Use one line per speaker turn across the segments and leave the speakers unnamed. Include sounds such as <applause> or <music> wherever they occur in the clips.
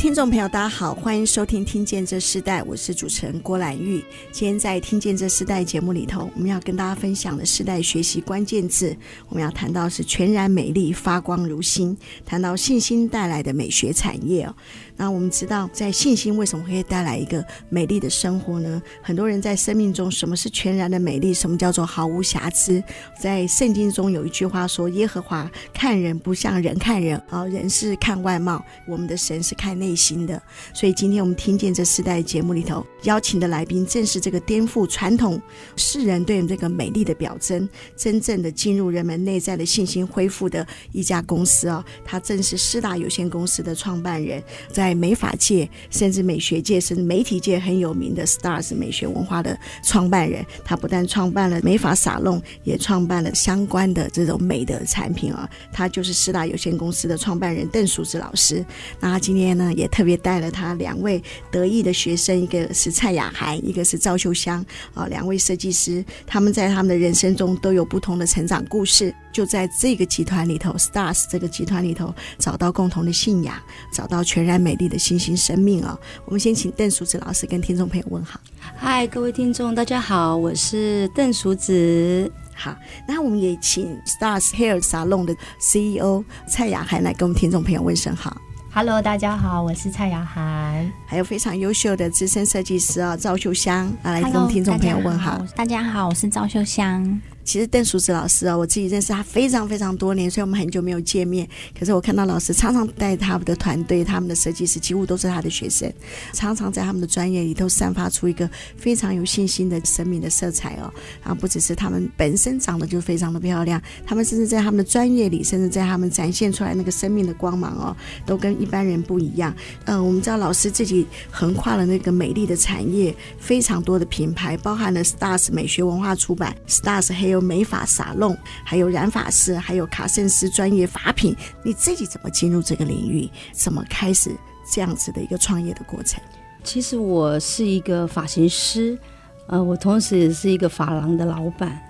听众朋友，大家好，欢迎收听《听见这世代》，我是主持人郭兰玉。今天在《听见这世代》节目里头，我们要跟大家分享的世代学习关键字，我们要谈到是全然美丽，发光如新，谈到信心带来的美学产业哦。那我们知道，在信心为什么会带来一个美丽的生活呢？很多人在生命中，什么是全然的美丽？什么叫做毫无瑕疵？在圣经中有一句话说：“耶和华看人不像人看人，啊，人是看外貌，我们的神是看内心的。”所以今天我们听见这四代节目里头邀请的来宾，正是这个颠覆传统世人对这个美丽的表征，真正的进入人们内在的信心恢复的一家公司哦，他正是师大有限公司的创办人，在。美发界，甚至美学界，甚至媒体界很有名的 Stars 美学文化的创办人，他不但创办了美发沙龙，也创办了相关的这种美的产品啊。他就是师大有限公司的创办人邓淑芝老师。那他今天呢，也特别带了他两位得意的学生，一个是蔡雅涵，一个是赵秀香啊，两位设计师，他们在他们的人生中都有不同的成长故事，就在这个集团里头，Stars 这个集团里头找到共同的信仰，找到全然美丽。的新兴生命啊、哦！我们先请邓淑子老师跟听众朋友问好。
嗨，各位听众，大家好，我是邓淑子。
好，那我们也请 Stars Hair Salon 的 CEO 蔡雅涵来跟我们听众朋友问声好。
Hello，大家好，我是蔡雅涵。
还有非常优秀的资深设计师啊，赵秀香啊来跟我们听众朋友问好。
大家好，我是赵秀香。
其实邓淑子老师啊，我自己认识他非常非常多年，所以我们很久没有见面。可是我看到老师常常带他们的团队，他们的设计师几乎都是他的学生，常常在他们的专业里头散发出一个非常有信心的生命的色彩哦。然后不只是他们本身长得就非常的漂亮，他们甚至在他们的专业里，甚至在他们展现出来那个生命的光芒哦，都跟一般人不一样。嗯、我们知道老师自己横跨了那个美丽的产业，非常多的品牌，包含了 Stars 美学文化出版，Stars 还美发沙龙，还有染发师，还有卡圣斯专业发品，你自己怎么进入这个领域？怎么开始这样子的一个创业的过程？
其实我是一个发型师，呃，我同时也是一个发廊的老板，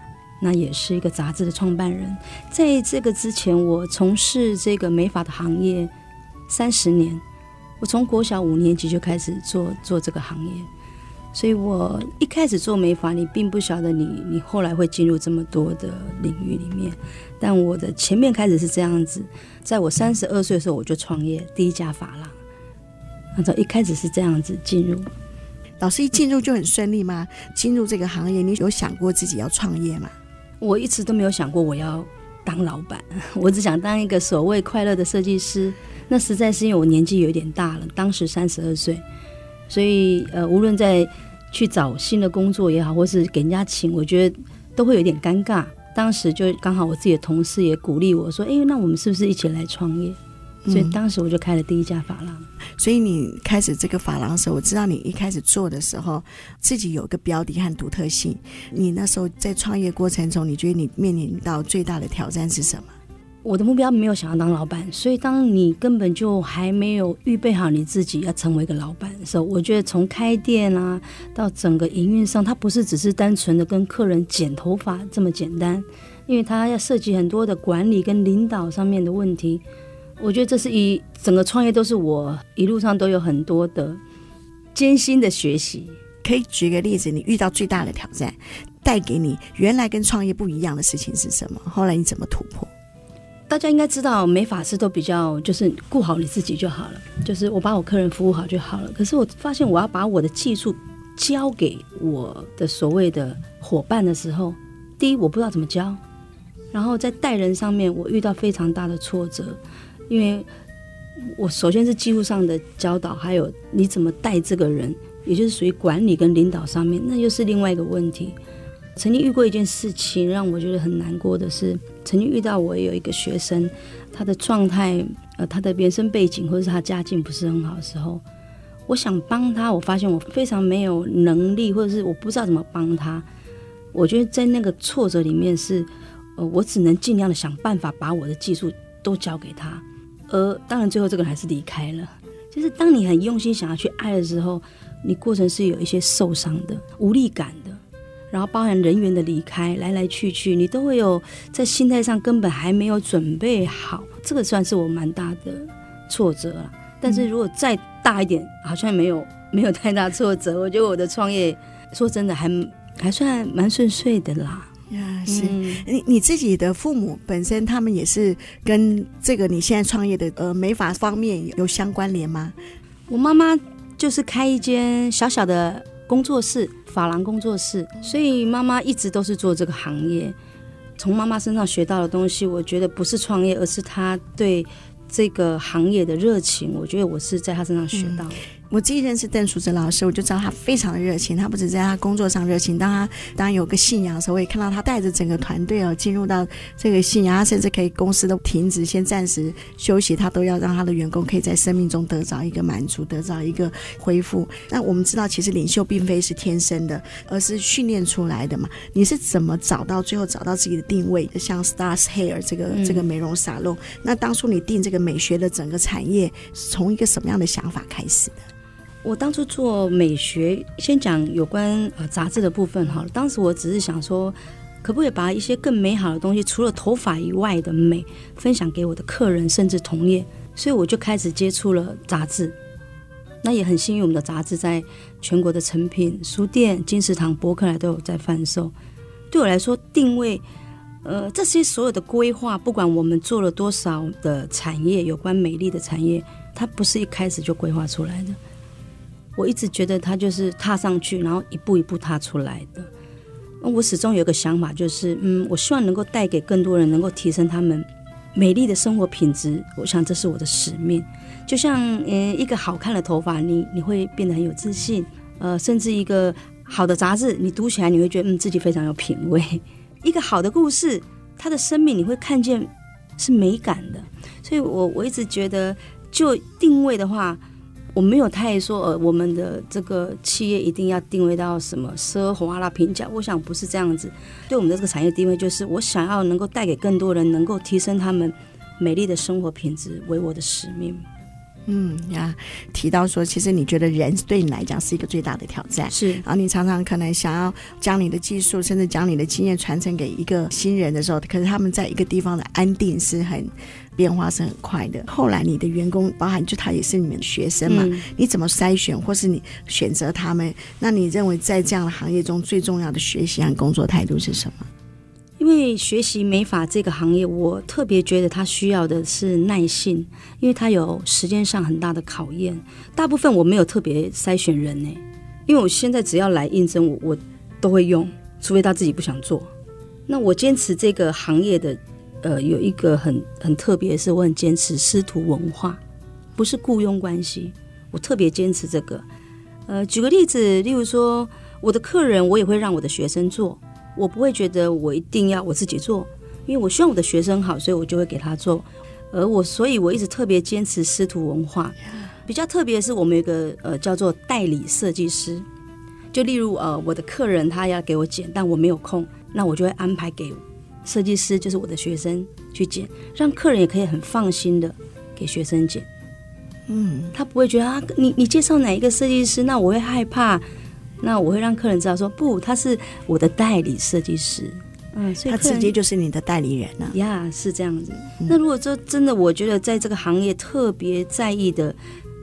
那也是一个杂志的创办人。在这个之前，我从事这个美发的行业三十年，我从国小五年级就开始做做这个行业。所以我一开始做美发，你并不晓得你你后来会进入这么多的领域里面。但我的前面开始是这样子，在我三十二岁的时候我就创业第一家发廊。按照一开始是这样子进入，
老师一进入就很顺利吗？进入这个行业，你有想过自己要创业吗？
我一直都没有想过我要当老板，<laughs> 我只想当一个所谓快乐的设计师。那实在是因为我年纪有点大了，当时三十二岁。所以，呃，无论在去找新的工作也好，或是给人家请，我觉得都会有点尴尬。当时就刚好我自己的同事也鼓励我说：“哎，那我们是不是一起来创业？”所以当时我就开了第一家发廊。嗯。
所以你开始这个发廊的时候，我知道你一开始做的时候，自己有个标的和独特性。你那时候在创业过程中，你觉得你面临到最大的挑战是什么？
我的目标没有想要当老板，所以当你根本就还没有预备好你自己要成为一个老板的时候，我觉得从开店啊到整个营运上，它不是只是单纯的跟客人剪头发这么简单，因为它要涉及很多的管理跟领导上面的问题。我觉得这是一整个创业都是我一路上都有很多的艰辛的学习。
可以举个例子，你遇到最大的挑战，带给你原来跟创业不一样的事情是什么？后来你怎么突破？
大家应该知道，美法师都比较就是顾好你自己就好了，就是我把我客人服务好就好了。可是我发现，我要把我的技术交给我的所谓的伙伴的时候，第一我不知道怎么教，然后在带人上面我遇到非常大的挫折，因为我首先是技术上的教导，还有你怎么带这个人，也就是属于管理跟领导上面，那又是另外一个问题。曾经遇过一件事情，让我觉得很难过的是，曾经遇到我有一个学生，他的状态，呃，他的原生背景或者是他家境不是很好的时候，我想帮他，我发现我非常没有能力，或者是我不知道怎么帮他。我觉得在那个挫折里面是，呃，我只能尽量的想办法把我的技术都交给他。而当然，最后这个人还是离开了。就是当你很用心想要去爱的时候，你过程是有一些受伤的、无力感的，然后包含人员的离开，来来去去，你都会有在心态上根本还没有准备好。这个算是我蛮大的挫折了。但是如果再大一点，好像没有 <laughs> 没有太大挫折。我觉得我的创业，说真的还还算蛮顺遂的啦。
呀，是你你自己的父母本身，他们也是跟这个你现在创业的呃美发方面有相关联吗？
我妈妈就是开一间小小的工作室，发廊工作室，所以妈妈一直都是做这个行业。从妈妈身上学到的东西，我觉得不是创业，而是她对这个行业的热情。我觉得我是在她身上学到的。嗯
我自己认识邓淑芝老师，我就知道他非常的热情。他不止在他工作上热情，当他当有个信仰的时候，我也看到他带着整个团队哦进入到这个信仰。他甚至可以公司都停止，先暂时休息，他都要让他的员工可以在生命中得到一个满足，得到一个恢复。那我们知道，其实领袖并非是天生的，而是训练出来的嘛。你是怎么找到最后找到自己的定位？像 Stars Hair 这个、这个美容沙龙，那当初你定这个美学的整个产业，从一个什么样的想法开始的？
我当初做美学，先讲有关呃杂志的部分好了。当时我只是想说，可不可以把一些更美好的东西，除了头发以外的美，分享给我的客人，甚至同业。所以我就开始接触了杂志。那也很幸运，我们的杂志在全国的成品书店、金石堂、博客来都有在贩售。对我来说，定位呃这些所有的规划，不管我们做了多少的产业，有关美丽的产业，它不是一开始就规划出来的。我一直觉得他就是踏上去，然后一步一步踏出来的。我始终有个想法，就是嗯，我希望能够带给更多人，能够提升他们美丽的生活品质。我想这是我的使命。就像嗯，一个好看的头发，你你会变得很有自信。呃，甚至一个好的杂志，你读起来你会觉得嗯，自己非常有品味。一个好的故事，它的生命你会看见是美感的。所以我我一直觉得，就定位的话。我没有太说，呃，我们的这个企业一定要定位到什么奢华啦、平价。我想不是这样子。对我们的这个产业定位，就是我想要能够带给更多人，能够提升他们美丽的生活品质，为我的使命。
嗯呀，提到说，其实你觉得人对你来讲是一个最大的挑战，
是。
然后你常常可能想要将你的技术，甚至将你的经验传承给一个新人的时候，可是他们在一个地方的安定是很。变化是很快的。后来你的员工，包含就他也是你们的学生嘛？嗯、你怎么筛选，或是你选择他们？那你认为在这样的行业中最重要的学习和工作态度是什么？
因为学习美发这个行业，我特别觉得他需要的是耐性，因为他有时间上很大的考验。大部分我没有特别筛选人呢，因为我现在只要来应征，我我都会用，除非他自己不想做。那我坚持这个行业的。呃，有一个很很特别是，我很坚持师徒文化，不是雇佣关系。我特别坚持这个。呃，举个例子，例如说，我的客人，我也会让我的学生做，我不会觉得我一定要我自己做，因为我希望我的学生好，所以我就会给他做。而我，所以我一直特别坚持师徒文化。比较特别的是，我们有一个呃叫做代理设计师，就例如呃我的客人他要给我剪，但我没有空，那我就会安排给。设计师就是我的学生去剪，让客人也可以很放心的给学生剪。嗯，他不会觉得啊，你你介绍哪一个设计师，那我会害怕。那我会让客人知道说，不，他是我的代理设计师。嗯，所以他
直接就是你的代理人了。
呀，是这样子。嗯。那如果说真的，我觉得在这个行业特别在意的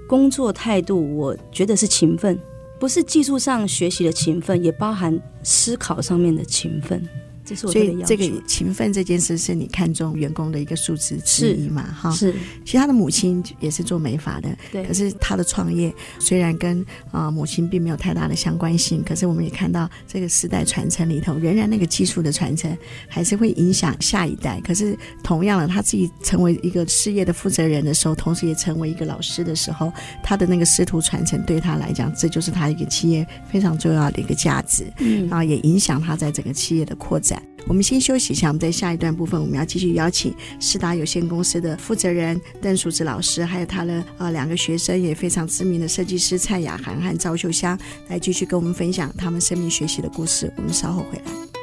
工作态度，我觉得是勤奋，不是技术上学习的勤奋，也包含思考上面的勤奋。所以这个
勤奋这件事是你看中员工的一个素质之一嘛？哈，
是。
其实他的母亲也是做美发的，
对。
可是他的创业虽然跟啊、呃、母亲并没有太大的相关性，可是我们也看到这个世代传承里头，仍然那个技术的传承还是会影响下一代。可是同样的，他自己成为一个事业的负责人的时候，同时也成为一个老师的时候，他的那个师徒传承对他来讲，这就是他一个企业非常重要的一个价值。嗯，然后也影响他在整个企业的扩我们先休息一下，我们在下一段部分，我们要继续邀请四达有限公司的负责人邓淑芝老师，还有他的呃两个学生也非常知名的设计师蔡雅涵和赵秀香，来继续跟我们分享他们生命学习的故事。我们稍后回来。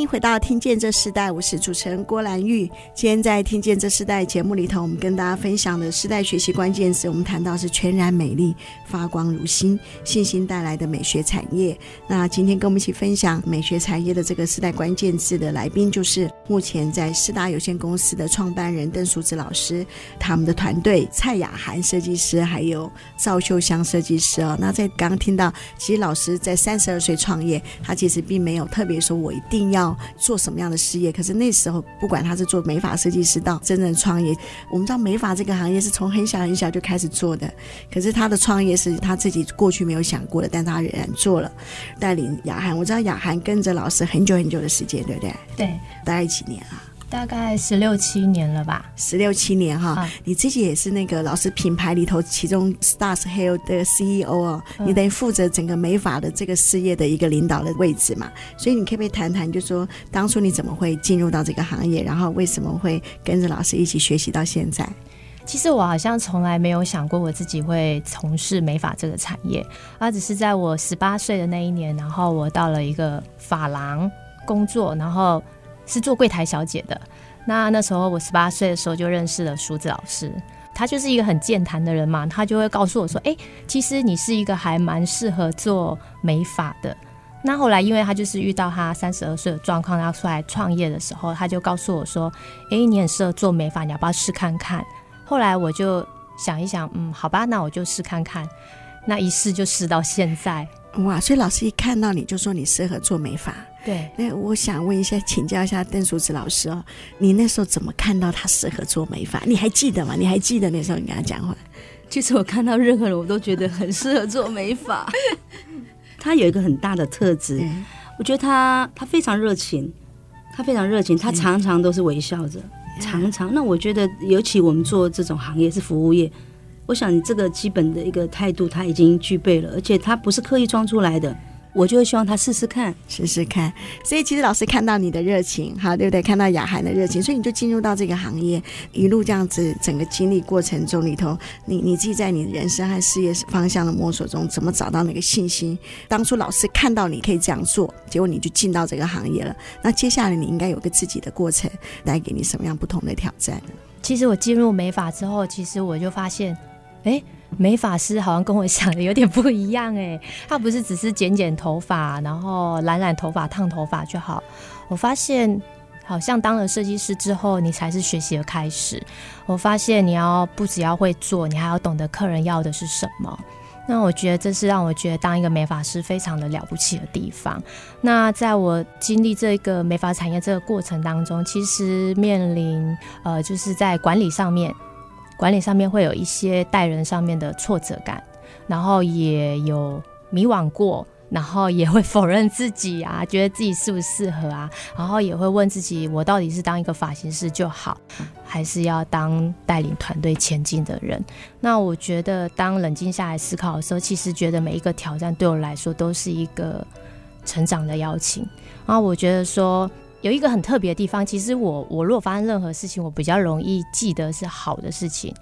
欢迎回到《听见这世代》，我是主持人郭兰玉。今天在《听见这世代》节目里头，我们跟大家分享的世代学习关键词，我们谈到是全然美丽、发光如新、信心带来的美学产业。那今天跟我们一起分享美学产业的这个世代关键字的来宾，就是目前在四大有限公司的创办人邓淑芝老师，他们的团队蔡雅涵设计师，还有赵秀香设计师哦。那在刚刚听到，其实老师在三十二岁创业，他其实并没有特别说我一定。要做什么样的事业？可是那时候，不管他是做美发设计师到真正创业，我们知道美发这个行业是从很小很小就开始做的。可是他的创业是他自己过去没有想过的，但他仍然做了。带领雅涵，我知道雅涵跟着老师很久很久的时间，对不对？
对，
大概几年啊？
大概十六七年了吧，
十六七年哈，啊、你自己也是那个老师品牌里头其中 Stars Hair 的 CEO 哦，嗯、你等于负责整个美发的这个事业的一个领导的位置嘛，所以你可不可以谈谈，就说当初你怎么会进入到这个行业，然后为什么会跟着老师一起学习到现在？
其实我好像从来没有想过我自己会从事美发这个产业，而只是在我十八岁的那一年，然后我到了一个发廊工作，然后。是做柜台小姐的，那那时候我十八岁的时候就认识了梳子老师，他就是一个很健谈的人嘛，他就会告诉我说，哎、其实你是一个还蛮适合做美发的。那后来因为他就是遇到他三十二岁的状况，要出来创业的时候，他就告诉我说，哎、你很适合做美发，你要不要试看看？后来我就想一想，嗯，好吧，那我就试看看。那一试就试到现在。
哇！所以老师一看到你就说你适合做美发。
对。
那我想问一下，请教一下邓淑子老师哦，你那时候怎么看到他适合做美发？你还记得吗？你还记得那时候你跟他讲话？
其实我看到任何人，我都觉得很适合做美发。<laughs> 他有一个很大的特质，嗯、我觉得他他非常热情，他非常热情，他常常都是微笑着，嗯、常常。那我觉得，尤其我们做这种行业是服务业。我想你这个基本的一个态度他已经具备了，而且他不是刻意装出来的，我就会希望他试试看，
试试看。所以其实老师看到你的热情，哈，对不对？看到雅涵的热情，所以你就进入到这个行业，一路这样子整个经历过程中里头，你你自己在你人生和事业方向的摸索中，怎么找到那个信心？当初老师看到你可以这样做，结果你就进到这个行业了。那接下来你应该有个自己的过程，带给你什么样不同的挑战呢？
其实我进入美发之后，其实我就发现。哎，美发师好像跟我想的有点不一样哎，<laughs> 他不是只是剪剪头发，然后染染头发、烫头发就好。我发现，好像当了设计师之后，你才是学习的开始。我发现你要不只要会做，你还要懂得客人要的是什么。那我觉得这是让我觉得当一个美发师非常的了不起的地方。那在我经历这个美发产业这个过程当中，其实面临呃，就是在管理上面。管理上面会有一些待人上面的挫折感，然后也有迷惘过，然后也会否认自己啊，觉得自己适不适合啊，然后也会问自己，我到底是当一个发型师就好，还是要当带领团队前进的人？那我觉得，当冷静下来思考的时候，其实觉得每一个挑战对我来说都是一个成长的邀请。然后我觉得说。有一个很特别的地方，其实我我如果发生任何事情，我比较容易记得是好的事情，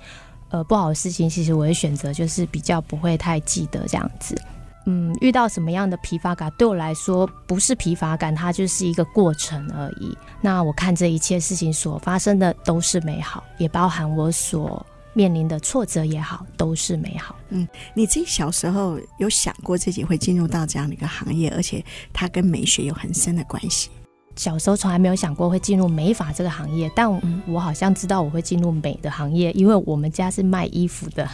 呃，不好的事情，其实我会选择就是比较不会太记得这样子。嗯，遇到什么样的疲乏感，对我来说不是疲乏感，它就是一个过程而已。那我看这一切事情所发生的都是美好，也包含我所面临的挫折也好，都是美好。
嗯，你自己小时候有想过自己会进入到这样的一个行业，而且它跟美学有很深的关系？
小时候从来没有想过会进入美发这个行业，但我好像知道我会进入美的行业，因为我们家是卖衣服的。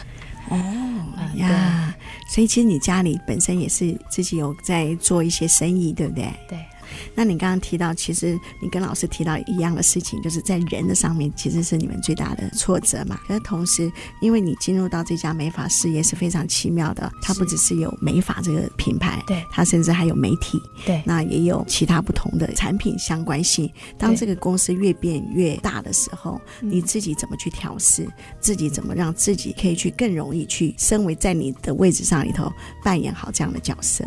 哦 <laughs> 呀，所以其实你家里本身也是自己有在做一些生意，对不对？
对。
那你刚刚提到，其实你跟老师提到一样的事情，就是在人的上面其实是你们最大的挫折嘛。可是同时，因为你进入到这家美发事业是非常奇妙的，它不只是有美发这个品牌，
对，
它甚至还有媒体，
对，
那也有其他不同的产品相关性。当这个公司越变越大的时候，你自己怎么去调试？自己怎么让自己可以去更容易去身为在你的位置上里头扮演好这样的角色？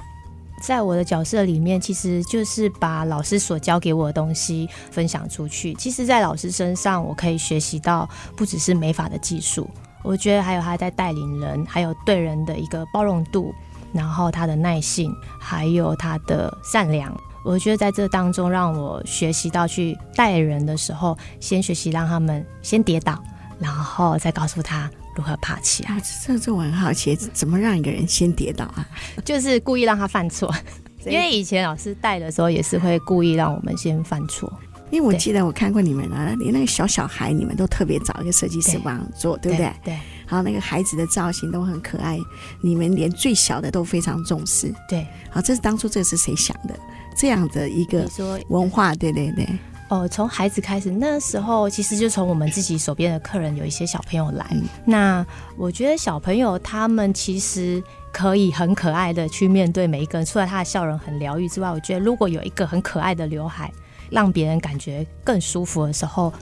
在我的角色里面，其实就是把老师所教给我的东西分享出去。其实，在老师身上，我可以学习到不只是美发的技术，我觉得还有他在带领人，还有对人的一个包容度，然后他的耐性，还有他的善良。我觉得在这当中，让我学习到去带人的时候，先学习让他们先跌倒，然后再告诉他如何爬起来。
啊，这这我很好奇，怎么让一个人先跌倒啊？<laughs>
就是故意让他犯错，<laughs> 因为以前老师带的时候也是会故意让我们先犯错。
因为我记得我看过你们啊，连那个小小孩，你们都特别找一个设计师帮做，对，对不对？
对。
然后那个孩子的造型都很可爱，你们连最小的都非常重视。
对。
好，这是当初这是谁想的？这样的一个文化，对对对。
哦，从孩子开始，那时候其实就从我们自己手边的客人有一些小朋友来。嗯、那我觉得小朋友他们其实可以很可爱的去面对每一个人，除了他的笑容很疗愈之外，我觉得如果有一个很可爱的刘海。让别人感觉更舒服的时候，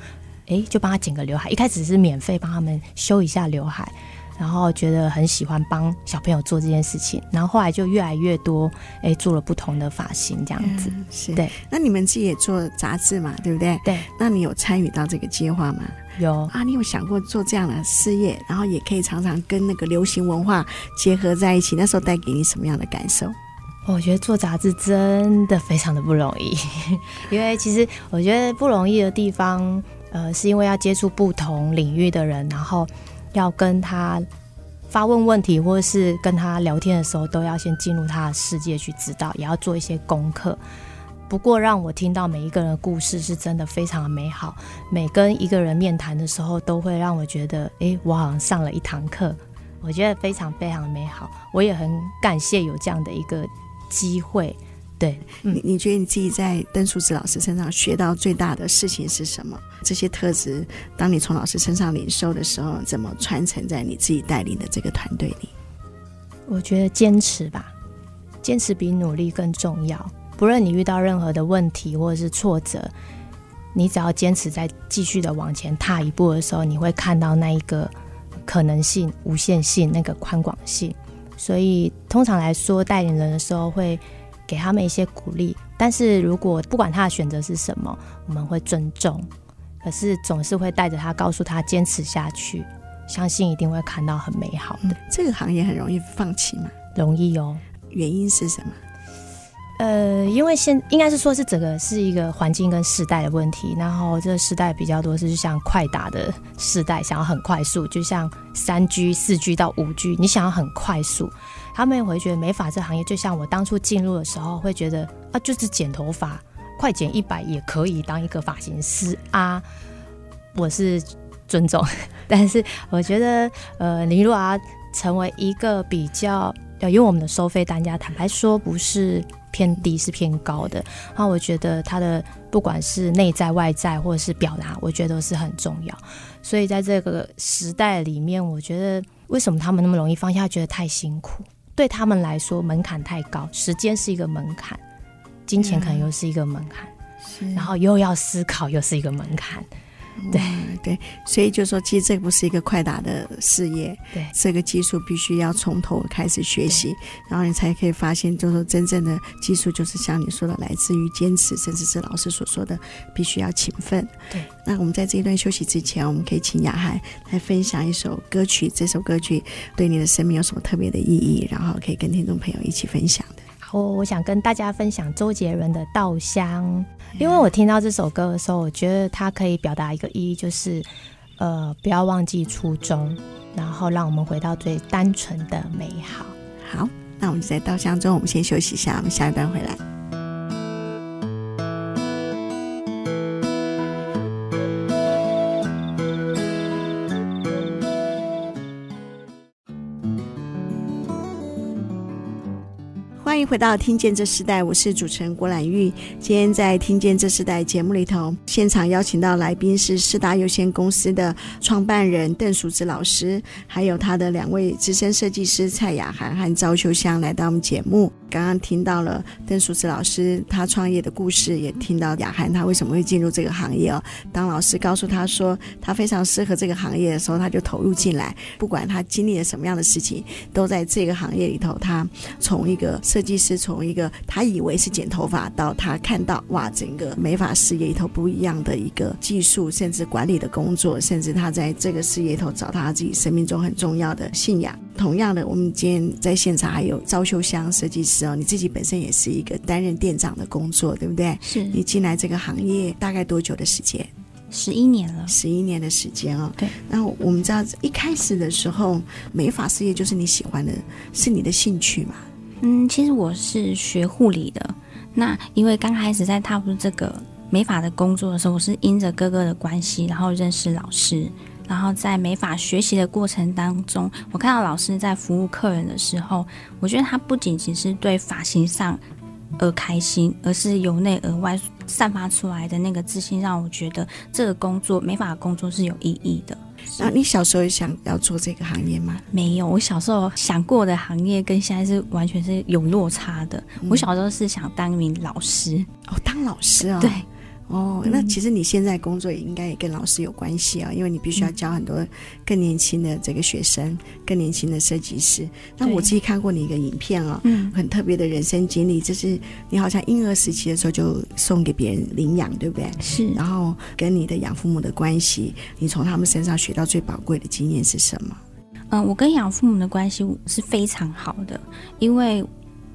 哎，就帮他剪个刘海。一开始是免费帮他们修一下刘海，然后觉得很喜欢帮小朋友做这件事情，然后后来就越来越多，哎，做了不同的发型这样子。
嗯、是
对。
那你们自己也做杂志嘛，对不对？
对。
那你有参与到这个计划吗？
有
啊。你有想过做这样的事业，然后也可以常常跟那个流行文化结合在一起？那时候带给你什么样的感受？
我觉得做杂志真的非常的不容易，<laughs> 因为其实我觉得不容易的地方，呃，是因为要接触不同领域的人，然后要跟他发问问题，或者是跟他聊天的时候，都要先进入他的世界去知道，也要做一些功课。不过让我听到每一个人的故事是真的非常的美好，每跟一个人面谈的时候，都会让我觉得，哎，我好像上了一堂课，我觉得非常非常美好。我也很感谢有这样的一个。机会，对，
你、嗯、你觉得你自己在邓淑子老师身上学到最大的事情是什么？这些特质，当你从老师身上领受的时候，怎么传承在你自己带领的这个团队里？
我觉得坚持吧，坚持比努力更重要。不论你遇到任何的问题或者是挫折，你只要坚持在继续的往前踏一步的时候，你会看到那一个可能性、无限性、那个宽广性。所以，通常来说，带领人的时候会给他们一些鼓励。但是如果不管他的选择是什么，我们会尊重。可是总是会带着他，告诉他坚持下去，相信一定会看到很美好的。
嗯，这个行业很容易放弃吗？
容易哦。
原因是什么？
呃，因为现应该是说是整个是一个环境跟时代的问题，然后这个时代比较多是像快打的时代，想要很快速，就像三 G、四 G 到五 G，你想要很快速，他们也会觉得美发这行业就像我当初进入的时候会觉得啊，就是剪头发，快剪一百也可以当一个发型师啊，我是尊重，但是我觉得呃，你如果要成为一个比较，要因为我们的收费单价，坦白说不是。偏低是偏高的，那我觉得他的不管是内在外在或者是表达，我觉得都是很重要。所以在这个时代里面，我觉得为什么他们那么容易放下？觉得太辛苦，对他们来说门槛太高，时间是一个门槛，金钱可能又是一个门槛，然后又要思考，又是一个门槛。对
对，所以就说，其实这不是一个快打的事业，
对，
这个技术必须要从头开始学习，然后你才可以发现，就是说真正的技术就是像你说的，来自于坚持，甚至是老师所说的，必须要勤奋。
对，
那我们在这一段休息之前，我们可以请雅涵来分享一首歌曲，这首歌曲对你的生命有什么特别的意义，然后可以跟听众朋友一起分享的。
好，我想跟大家分享周杰伦的《稻香》。因为我听到这首歌的时候，我觉得它可以表达一个意义，就是，呃，不要忘记初衷，然后让我们回到最单纯的美好。
好，那我们就在稻香中，我们先休息一下，我们下一段回来。欢迎回到《听见这时代》，我是主持人郭兰玉。今天在《听见这时代》节目里头，现场邀请到来宾是世达有限公司的创办人邓淑芝老师，还有他的两位资深设计师蔡雅涵和赵秋香来到我们节目。刚刚听到了邓淑芝老师他创业的故事，也听到雅涵他为什么会进入这个行业哦。当老师告诉他说他非常适合这个行业的时候，他就投入进来。不管他经历了什么样的事情，都在这个行业里头。他从一个设计师，从一个他以为是剪头发，到他看到哇，整个美发事业里头不一样的一个技术，甚至管理的工作，甚至他在这个事业里头找到他自己生命中很重要的信仰。同样的，我们今天在现场还有赵秀香设计师哦，你自己本身也是一个担任店长的工作，对不对？
是
你进来这个行业大概多久的时间？
十一年了，
十一年的时间哦。
对。
那我们知道一开始的时候，美发事业就是你喜欢的，是你的兴趣嘛？
嗯，其实我是学护理的。那因为刚开始在踏入这个美发的工作的时候，我是因着哥哥的关系，然后认识老师。然后在美法学习的过程当中，我看到老师在服务客人的时候，我觉得他不仅仅是对发型上而开心，而是由内而外散发出来的那个自信，让我觉得这个工作美法工作是有意义的。
那你小时候想要做这个行业吗？
没有，我小时候想过的行业跟现在是完全是有落差的。嗯、我小时候是想当一名老师
哦，当老师啊、哦，
对。
哦，那其实你现在工作也应该也跟老师有关系啊，因为你必须要教很多更年轻的这个学生，更年轻的设计师。那我自己看过你一个影片啊，嗯，很特别的人生经历，就是你好像婴儿时期的时候就送给别人领养，对不对？
是。
然后跟你的养父母的关系，你从他们身上学到最宝贵的经验是什么？
嗯，我跟养父母的关系是非常好的，因为。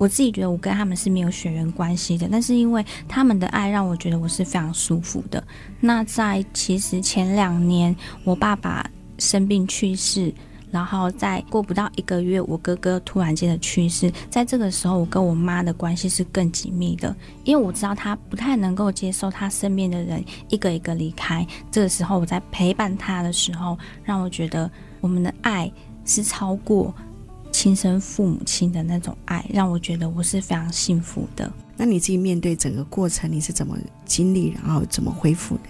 我自己觉得我跟他们是没有血缘关系的，但是因为他们的爱让我觉得我是非常舒服的。那在其实前两年，我爸爸生病去世，然后在过不到一个月，我哥哥突然间的去世，在这个时候，我跟我妈的关系是更紧密的，因为我知道他不太能够接受他身边的人一个一个离开。这个时候，我在陪伴他的时候，让我觉得我们的爱是超过。亲生父母亲的那种爱，让我觉得我是非常幸福的。
那你自己面对整个过程，你是怎么经历，然后怎么恢复的？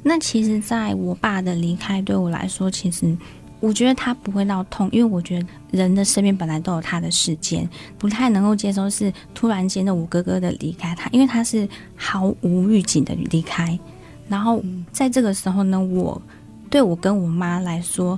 那其实，在我爸的离开对我来说，其实我觉得他不会闹痛，因为我觉得人的生命本来都有他的时间，不太能够接受是突然间的我哥哥的离开他，因为他是毫无预警的离开。然后在这个时候呢，我对我跟我妈来说。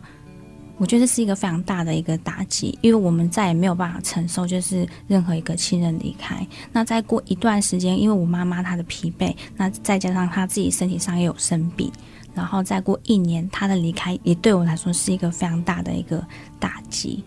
我觉得这是一个非常大的一个打击，因为我们再也没有办法承受，就是任何一个亲人离开。那再过一段时间，因为我妈妈她的疲惫，那再加上她自己身体上也有生病，然后再过一年，她的离开也对我来说是一个非常大的一个打击。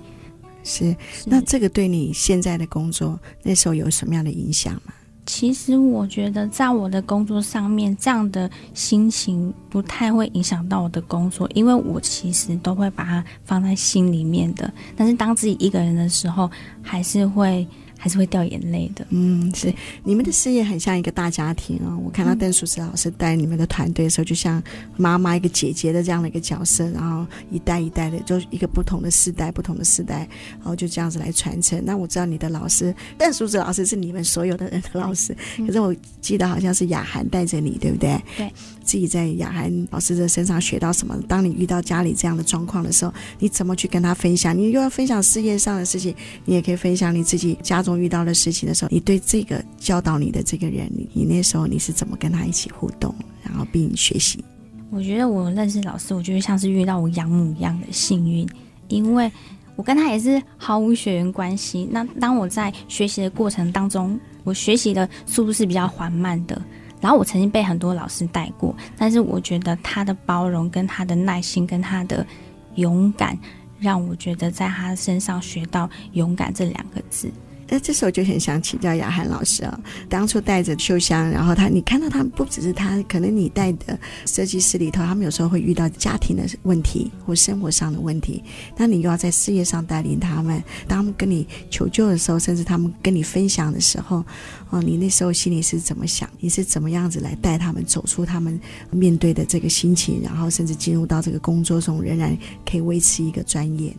是，那这个对你现在的工作那时候有什么样的影响吗？
其实我觉得，在我的工作上面，这样的心情不太会影响到我的工作，因为我其实都会把它放在心里面的。但是当自己一个人的时候，还是会。还是会掉眼泪的。
嗯，是。你们的事业很像一个大家庭啊、哦！我看到邓淑芝老师带你们的团队的时候，就像妈妈一个姐姐的这样的一个角色，然后一代一代的，就一个不同的世代，不同的世代，然后就这样子来传承。那我知道你的老师 <laughs> 邓淑芝老师是你们所有的人的老师，可是我记得好像是雅涵带着你，对不对？
对。
自己在雅涵老师的身上学到什么？当你遇到家里这样的状况的时候，你怎么去跟他分享？你又要分享事业上的事情，你也可以分享你自己家中遇到的事情的时候，你对这个教导你的这个人，你你那时候你是怎么跟他一起互动，然后并学习？
我觉得我认识老师，我觉得像是遇到我养母一样的幸运，因为我跟他也是毫无血缘关系。那当我在学习的过程当中，我学习的速度是比较缓慢的。然后我曾经被很多老师带过，但是我觉得他的包容、跟他的耐心、跟他的勇敢，让我觉得在他身上学到“勇敢”这两个字。
那这时候就很想请教雅涵老师啊，当初带着秀香，然后他，你看到他们不只是他，可能你带的设计师里头，他们有时候会遇到家庭的问题或生活上的问题，那你又要在事业上带领他们，当他们跟你求救的时候，甚至他们跟你分享的时候，哦，你那时候心里是怎么想？你是怎么样子来带他们走出他们面对的这个心情，然后甚至进入到这个工作中，仍然可以维持一个专业？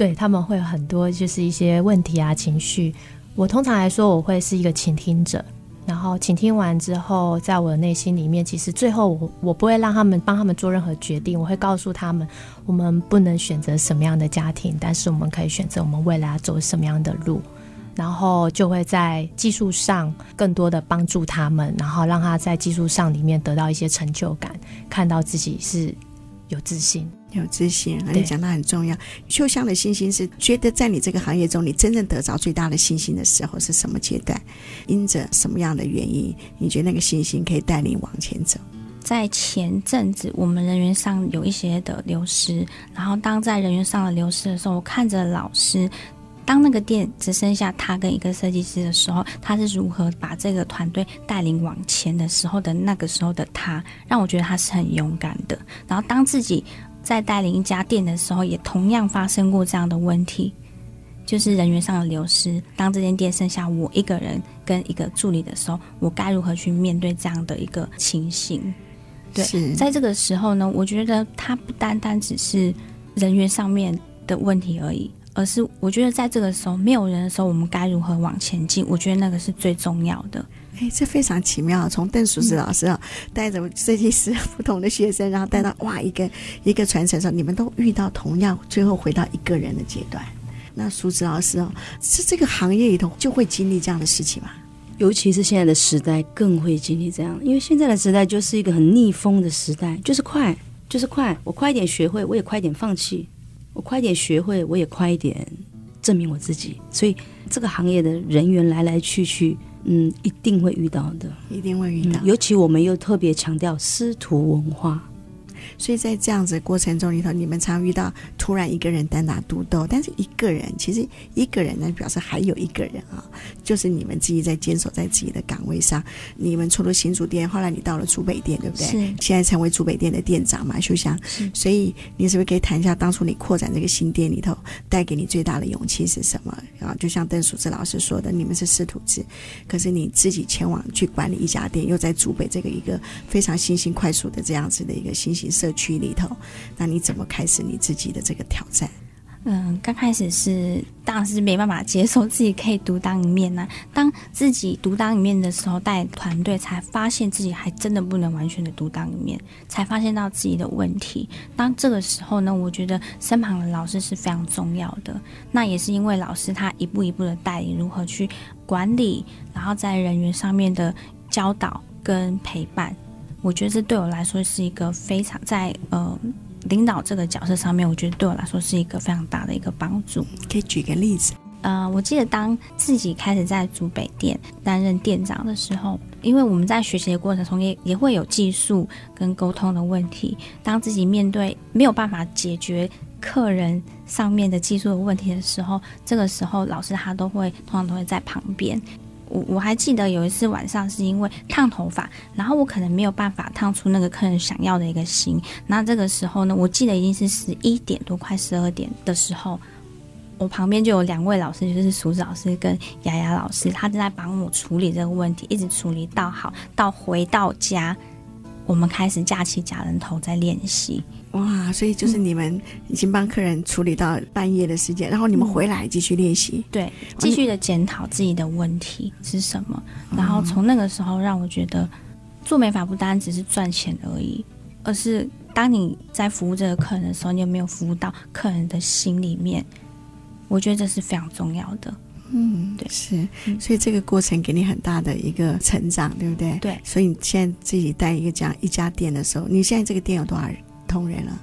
对，他们会有很多就是一些问题啊、情绪。我通常来说，我会是一个倾听者，然后倾听完之后，在我的内心里面，其实最后我我不会让他们帮他们做任何决定，我会告诉他们，我们不能选择什么样的家庭，但是我们可以选择我们未来要走什么样的路，然后就会在技术上更多的帮助他们，然后让他在技术上里面得到一些成就感，看到自己是有自信。
有自信，而且讲的很重要。秀香的信心是觉得在你这个行业中，你真正得着最大的信心的时候是什么阶段？因着什么样的原因，你觉得那个信心可以带你往前走？
在前阵子我们人员上有一些的流失，然后当在人员上的流失的时候，我看着老师。当那个店只剩下他跟一个设计师的时候，他是如何把这个团队带领往前的时候的那个时候的他，让我觉得他是很勇敢的。然后当自己在带领一家店的时候，也同样发生过这样的问题，就是人员上的流失。当这间店剩下我一个人跟一个助理的时候，我该如何去面对这样的一个情形？对，在这个时候呢，我觉得它不单单只是人员上面的问题而已。而是我觉得在这个时候没有人的时候，我们该如何往前进？我觉得那个是最重要的。
哎，这非常奇妙。从邓淑子老师啊，<laughs> 带着设计师不同的学生，然后带到哇一个一个传承上，你们都遇到同样最后回到一个人的阶段。那淑子老师哦，是这个行业里头就会经历这样的事情吗？
尤其是现在的时代更会经历这样，因为现在的时代就是一个很逆风的时代，就是快，就是快，我快一点学会，我也快一点放弃。我快点学会，我也快一点证明我自己。所以这个行业的人员来来去去，嗯，一定会遇到的，
一定会遇到。
嗯，尤其我们又特别强调师徒文化。
所以在这样子的过程中里头，你们常遇到突然一个人单打独斗，但是一个人其实一个人呢，表示还有一个人啊，就是你们自己在坚守在自己的岗位上。你们出了新竹店，后来你到了竹北店，对不对？是。现在成为竹北店的店长嘛，秀香。是。所以你是不是可以谈一下当初你扩展这个新店里头带给你最大的勇气是什么？啊，就像邓淑芝老师说的，你们是师徒制，可是你自己前往去管理一家店，又在竹北这个一个非常新兴快速的这样子的一个新型社。区里头，那你怎么开始你自己的这个挑战？
嗯，刚开始是当然是没办法接受自己可以独当一面呢、当自己独当一面的时候，带团队才发现自己还真的不能完全的独当一面，才发现到自己的问题。当这个时候呢，我觉得身旁的老师是非常重要的。那也是因为老师他一步一步的带领，如何去管理，然后在人员上面的教导跟陪伴。我觉得这对我来说是一个非常在呃领导这个角色上面，我觉得对我来说是一个非常大的一个帮助。
可以举个例子？
呃，我记得当自己开始在竹北店担任店长的时候，因为我们在学习的过程中也也会有技术跟沟通的问题。当自己面对没有办法解决客人上面的技术的问题的时候，这个时候老师他都会通常都会在旁边。我我还记得有一次晚上是因为烫头发，然后我可能没有办法烫出那个客人想要的一个型。那这个时候呢，我记得已经是十一点多，快十二点的时候，我旁边就有两位老师，就是淑子老师跟雅雅老师，他正在帮我处理这个问题，一直处理到好，到回到家，我们开始架起假人头在练习。
哇，所以就是你们已经帮客人处理到半夜的时间，嗯、然后你们回来继续练习，
对，继续的检讨自己的问题是什么，嗯、然后从那个时候让我觉得做美发不单只是赚钱而已，而是当你在服务这个客人的时候，你有没有服务到客人的心里面？我觉得这是非常重要的。
嗯，对，是，所以这个过程给你很大的一个成长，对不对？
对，
所以你现在自己带一个这样一家店的时候，你现在这个店有多少人？同仁了，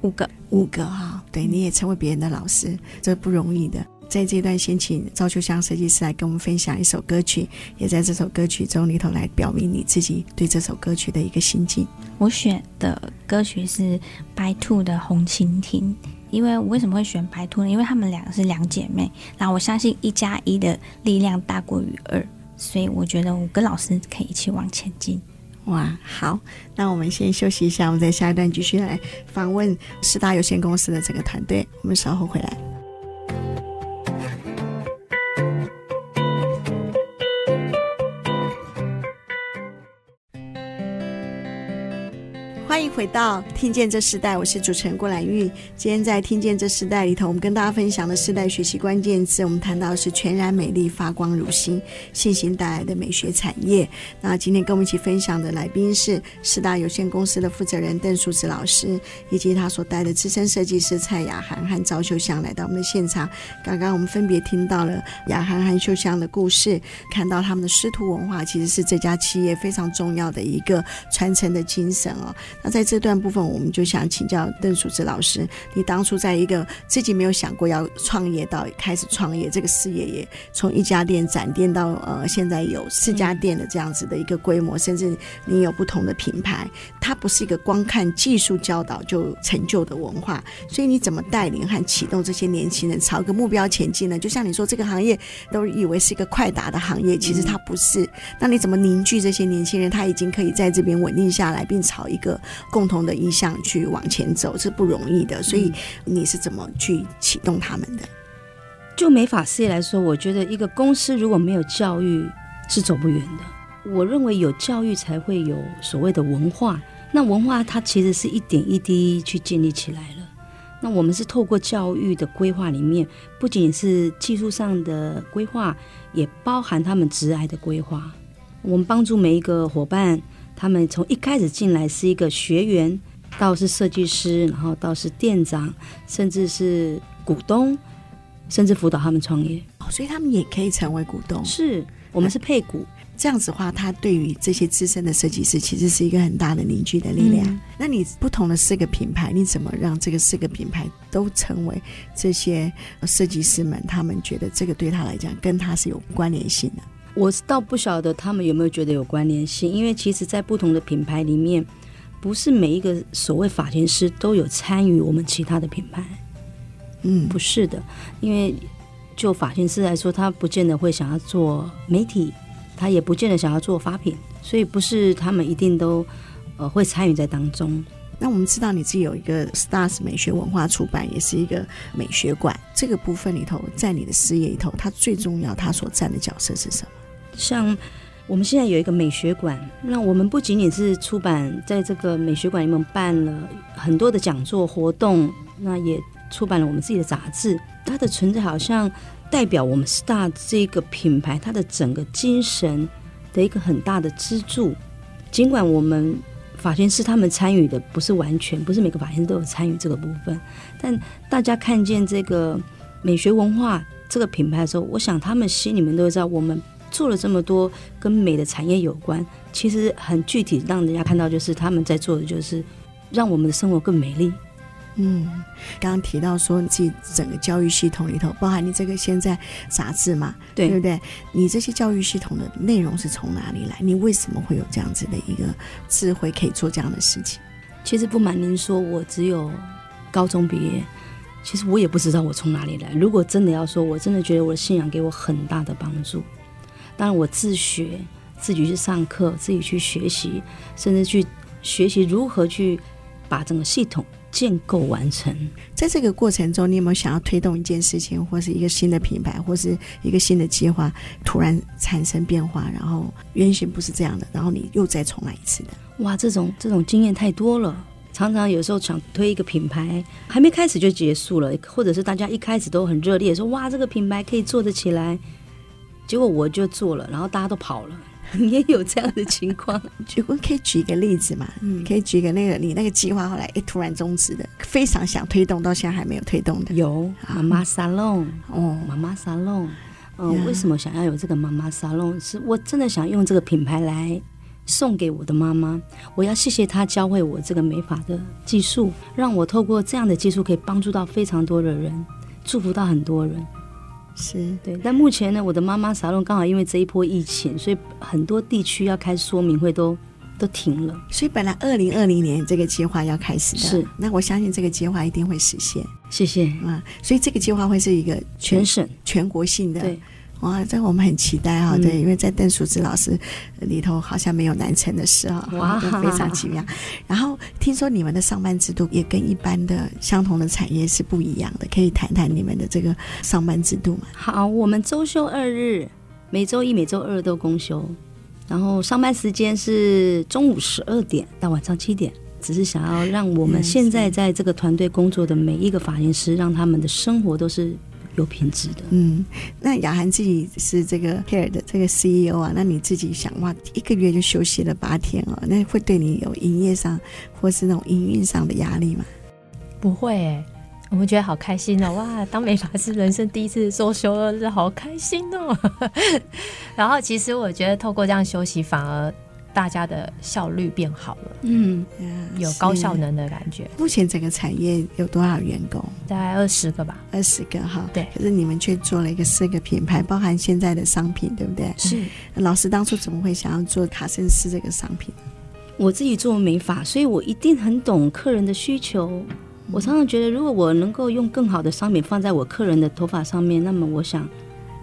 五个，
五个哈，对，你也成为别人的老师，这不容易的。在这段，先请赵秋香设计师来跟我们分享一首歌曲，也在这首歌曲中里头来表明你自己对这首歌曲的一个心境。
我选的歌曲是白兔的《红蜻蜓》，因为我为什么会选白兔呢？因为他们两个是两姐妹，然后我相信一加一的力量大过于二，所以我觉得我跟老师可以一起往前进。
哇，好，那我们先休息一下，我们在下一段继续来访问四大有限公司的整个团队，我们稍后回来。欢迎回到《听见这时代》，我是主持人郭兰玉。今天在《听见这时代》里头，我们跟大家分享的世代学习关键字，我们谈到的是全然美丽、发光如新、信心带来的美学产业。那今天跟我们一起分享的来宾是四大有限公司的负责人邓淑子老师，以及他所带的资深设计师蔡雅涵和赵秀香来到我们的现场。刚刚我们分别听到了雅涵和秀香的故事，看到他们的师徒文化其实是这家企业非常重要的一个传承的精神哦。那在这段部分，我们就想请教邓淑芝老师，你当初在一个自己没有想过要创业到开始创业，这个事业也从一家店展店到呃现在有四家店的这样子的一个规模，甚至你有不同的品牌，它不是一个光看技术教导就成就的文化，所以你怎么带领和启动这些年轻人朝一个目标前进呢？就像你说，这个行业都以为是一个快打的行业，其实它不是。那你怎么凝聚这些年轻人？他已经可以在这边稳定下来，并朝一个共同的意向去往前走，是不容易的。所以你是怎么去启动他们的？
就美法事业来说，我觉得一个公司如果没有教育是走不远的。我认为有教育才会有所谓的文化。那文化它其实是一点一滴去建立起来了。那我们是透过教育的规划里面，不仅是技术上的规划，也包含他们职涯的规划。我们帮助每一个伙伴，他们从一开始进来是一个学员，到是设计师，然后到是店长，甚至是股东，甚至辅导他们创业。
哦所以他们也可以成为股东。
是我们是配股。
这样子的话，他对于这些资深的设计师，其实是一个很大的凝聚的力量。嗯、那你不同的四个品牌，你怎么让这个四个品牌都成为这些设计师们，他们觉得这个对他来讲跟他是有关联性的？
我倒不晓得他们有没有觉得有关联性，因为其实，在不同的品牌里面，不是每一个所谓发型师都有参与我们其他的品牌。嗯，不是的，因为就发型师来说，他不见得会想要做媒体。他也不见得想要做发品，所以不是他们一定都呃会参与在当中。
那我们知道你自己有一个 Stars 美学文化出版，也是一个美学馆。这个部分里头，在你的事业里头，它最重要，它所占的角色是什么？
像我们现在有一个美学馆，那我们不仅仅是出版，在这个美学馆里面办了很多的讲座活动，那也出版了我们自己的杂志。它的存在好像。代表我们 Star 这个品牌，它的整个精神的一个很大的支柱。尽管我们发型师他们参与的不是完全，不是每个发型师都有参与这个部分，但大家看见这个美学文化这个品牌的时候，我想他们心里面都会知道，我们做了这么多跟美的产业有关，其实很具体，让人家看到就是他们在做的就是让我们的生活更美丽。
嗯，刚刚提到说你自己整个教育系统里头，包含你这个现在杂志嘛，对，对不对？你这些教育系统的内容是从哪里来？你为什么会有这样子的一个智慧，可以做这样的事情？
其实不瞒您说，我只有高中毕业，其实我也不知道我从哪里来。如果真的要说，我真的觉得我的信仰给我很大的帮助。当然，我自学，自己去上课，自己去学习，甚至去学习如何去把整个系统。建构完成，
在这个过程中，你有没有想要推动一件事情，或是一个新的品牌，或是一个新的计划，突然产生变化，然后原型不是这样的，然后你又再重来一次的？
哇，这种这种经验太多了。常常有时候想推一个品牌，还没开始就结束了，或者是大家一开始都很热烈，说哇，这个品牌可以做得起来，结果我就做了，然后大家都跑了。你 <laughs> 也有这样的情况，<laughs>
举我可以举一个例子嘛？嗯，可以举个那个你那个计划后来诶突然终止的，非常想推动到现在还没有推动的。
有妈妈沙龙哦，妈妈沙龙，嗯，为什么想要有这个妈妈沙龙？是我真的想用这个品牌来送给我的妈妈，我要谢谢她教会我这个美发的技术，让我透过这样的技术可以帮助到非常多的人，祝福到很多人。
是
对，但目前呢，我的妈妈沙龙刚好因为这一波疫情，所以很多地区要开说明会都都停了。
所以本来二零二零年这个计划要开始的，
是
那我相信这个计划一定会实现。
谢谢
啊，所以这个计划会是一个全，
全省
全国性的。
对。
哇，这个我们很期待哈，对，因为在邓淑芝老师里头好像没有难成的事哈，哇，非常奇妙。<laughs> 然后听说你们的上班制度也跟一般的相同的产业是不一样的，可以谈谈你们的这个上班制度吗？
好，我们周休二日，每周一、每周二都公休，然后上班时间是中午十二点到晚上七点，只是想要让我们现在在这个团队工作的每一个发型师，让他们的生活都是。有品质的，
嗯，那雅涵自己是这个 Care 的这个 CEO 啊，那你自己想哇，一个月就休息了八天哦，那会对你有营业上或是那种营运上的压力吗？
不会诶，我们觉得好开心哦，哇，当美发师人生第一次做休二日，好开心哦。<laughs> 然后其实我觉得透过这样休息，反而大家的效率变好了，
嗯，
有高效能的感觉。
目前整个产业有多少员工？
大概二十个吧，
二十个哈。
对，
可是你们却做了一个四个品牌，包含现在的商品，对不对？
是。
老师当初怎么会想要做卡森斯这个商品？
我自己做美发，所以我一定很懂客人的需求。我常常觉得，如果我能够用更好的商品放在我客人的头发上面，那么我想，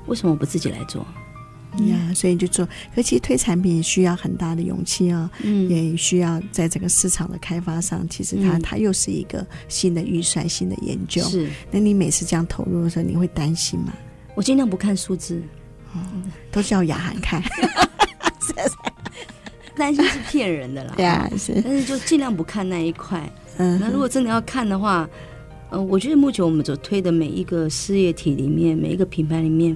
为什么我不自己来做？
呀、嗯，所以就做。可其实推产品也需要很大的勇气哦，嗯，也需要在这个市场的开发上，其实它、嗯、它又是一个新的预算、新的研究。
是，
那你每次这样投入的时候，你会担心吗？
我尽量不看数字，
嗯，都叫雅涵看。<laughs>
担心是骗人的啦，<laughs> 对啊，是，但是就尽量不看那一块。嗯，那如果真的要看的话，呃，我觉得目前我们所推的每一个事业体里面，每一个品牌里面，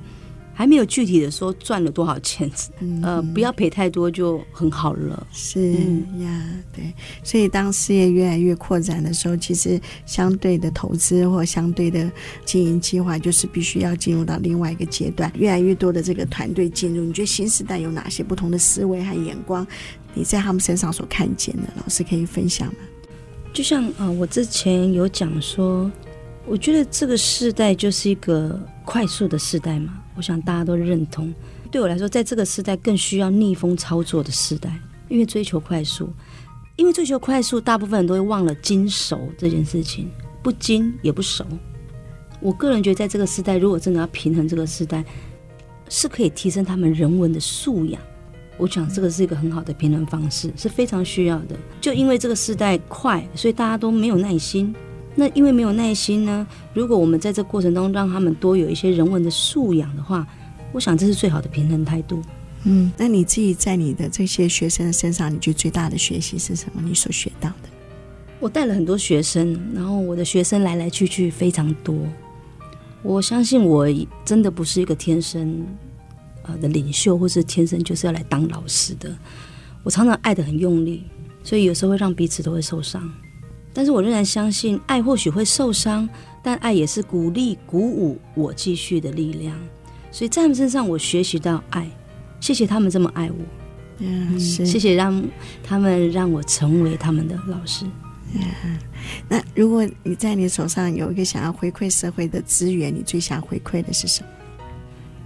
还没有具体的说赚了多少钱，嗯、呃，不要赔太多就很好了。
是呀，对，所以当事业越来越扩展的时候，其实相对的投资或相对的经营计划，就是必须要进入到另外一个阶段。越来越多的这个团队进入，你觉得新时代有哪些不同的思维和眼光？你在他们身上所看见的，老师可以分享吗？
就像啊、呃，我之前有讲说，我觉得这个时代就是一个快速的时代嘛。我想大家都认同。对我来说，在这个时代更需要逆风操作的时代，因为追求快速，因为追求快速，大部分人都会忘了精熟这件事情，不精也不熟。我个人觉得，在这个时代，如果真的要平衡这个时代，是可以提升他们人文的素养。我想这个是一个很好的平衡方式，是非常需要的。就因为这个时代快，所以大家都没有耐心。那因为没有耐心呢，如果我们在这过程中让他们多有一些人文的素养的话，我想这是最好的平衡态度。
嗯，那你自己在你的这些学生的身上，你觉得最大的学习是什么？你所学到的？
我带了很多学生，然后我的学生来来去去非常多。我相信我真的不是一个天生。呃的领袖，或是天生就是要来当老师的。我常常爱得很用力，所以有时候会让彼此都会受伤。但是我仍然相信，爱或许会受伤，但爱也是鼓励、鼓舞我继续的力量。所以在他们身上，我学习到爱。谢谢他们这么爱我，
嗯，是
谢谢让他们让我成为他们的老师。
嗯，那如果你在你手上有一个想要回馈社会的资源，你最想回馈的是什么？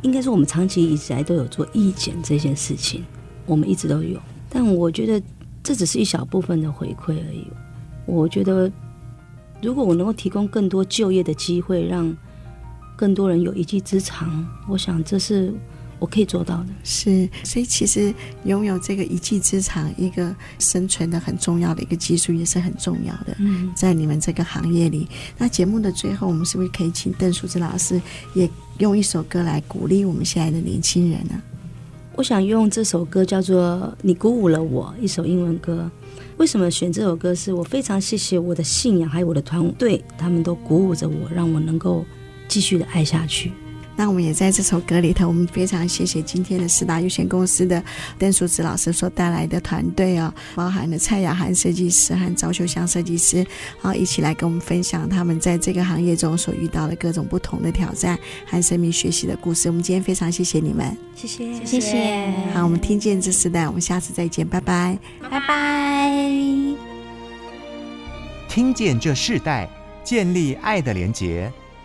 应该说，我们长期以来都有做义剪这件事情，我们一直都有。但我觉得这只是一小部分的回馈而已。我觉得，如果我能够提供更多就业的机会，让更多人有一技之长，我想这是。我可以做到的，
是，所以其实拥有这个一技之长，一个生存的很重要的一个技术，也是很重要的。嗯，在你们这个行业里，那节目的最后，我们是不是可以请邓淑芝老师也用一首歌来鼓励我们现在的年轻人呢？
我想用这首歌叫做《你鼓舞了我》，一首英文歌。为什么选这首歌？是我非常谢谢我的信仰，还有我的团队，他们都鼓舞着我，让我能够继续的爱下去。
那我们也在这首歌里头，我们非常谢谢今天的四大有限公司的邓淑芝老师所带来的团队哦，包含了蔡雅涵设计师和赵秀香设计师，好，一起来跟我们分享他们在这个行业中所遇到的各种不同的挑战和生命学习的故事。我们今天非常谢谢你们，
谢谢
谢谢。
好，我们听见这时代，我们下次再见，拜拜，
拜拜。
听见这世代，建立爱的连结。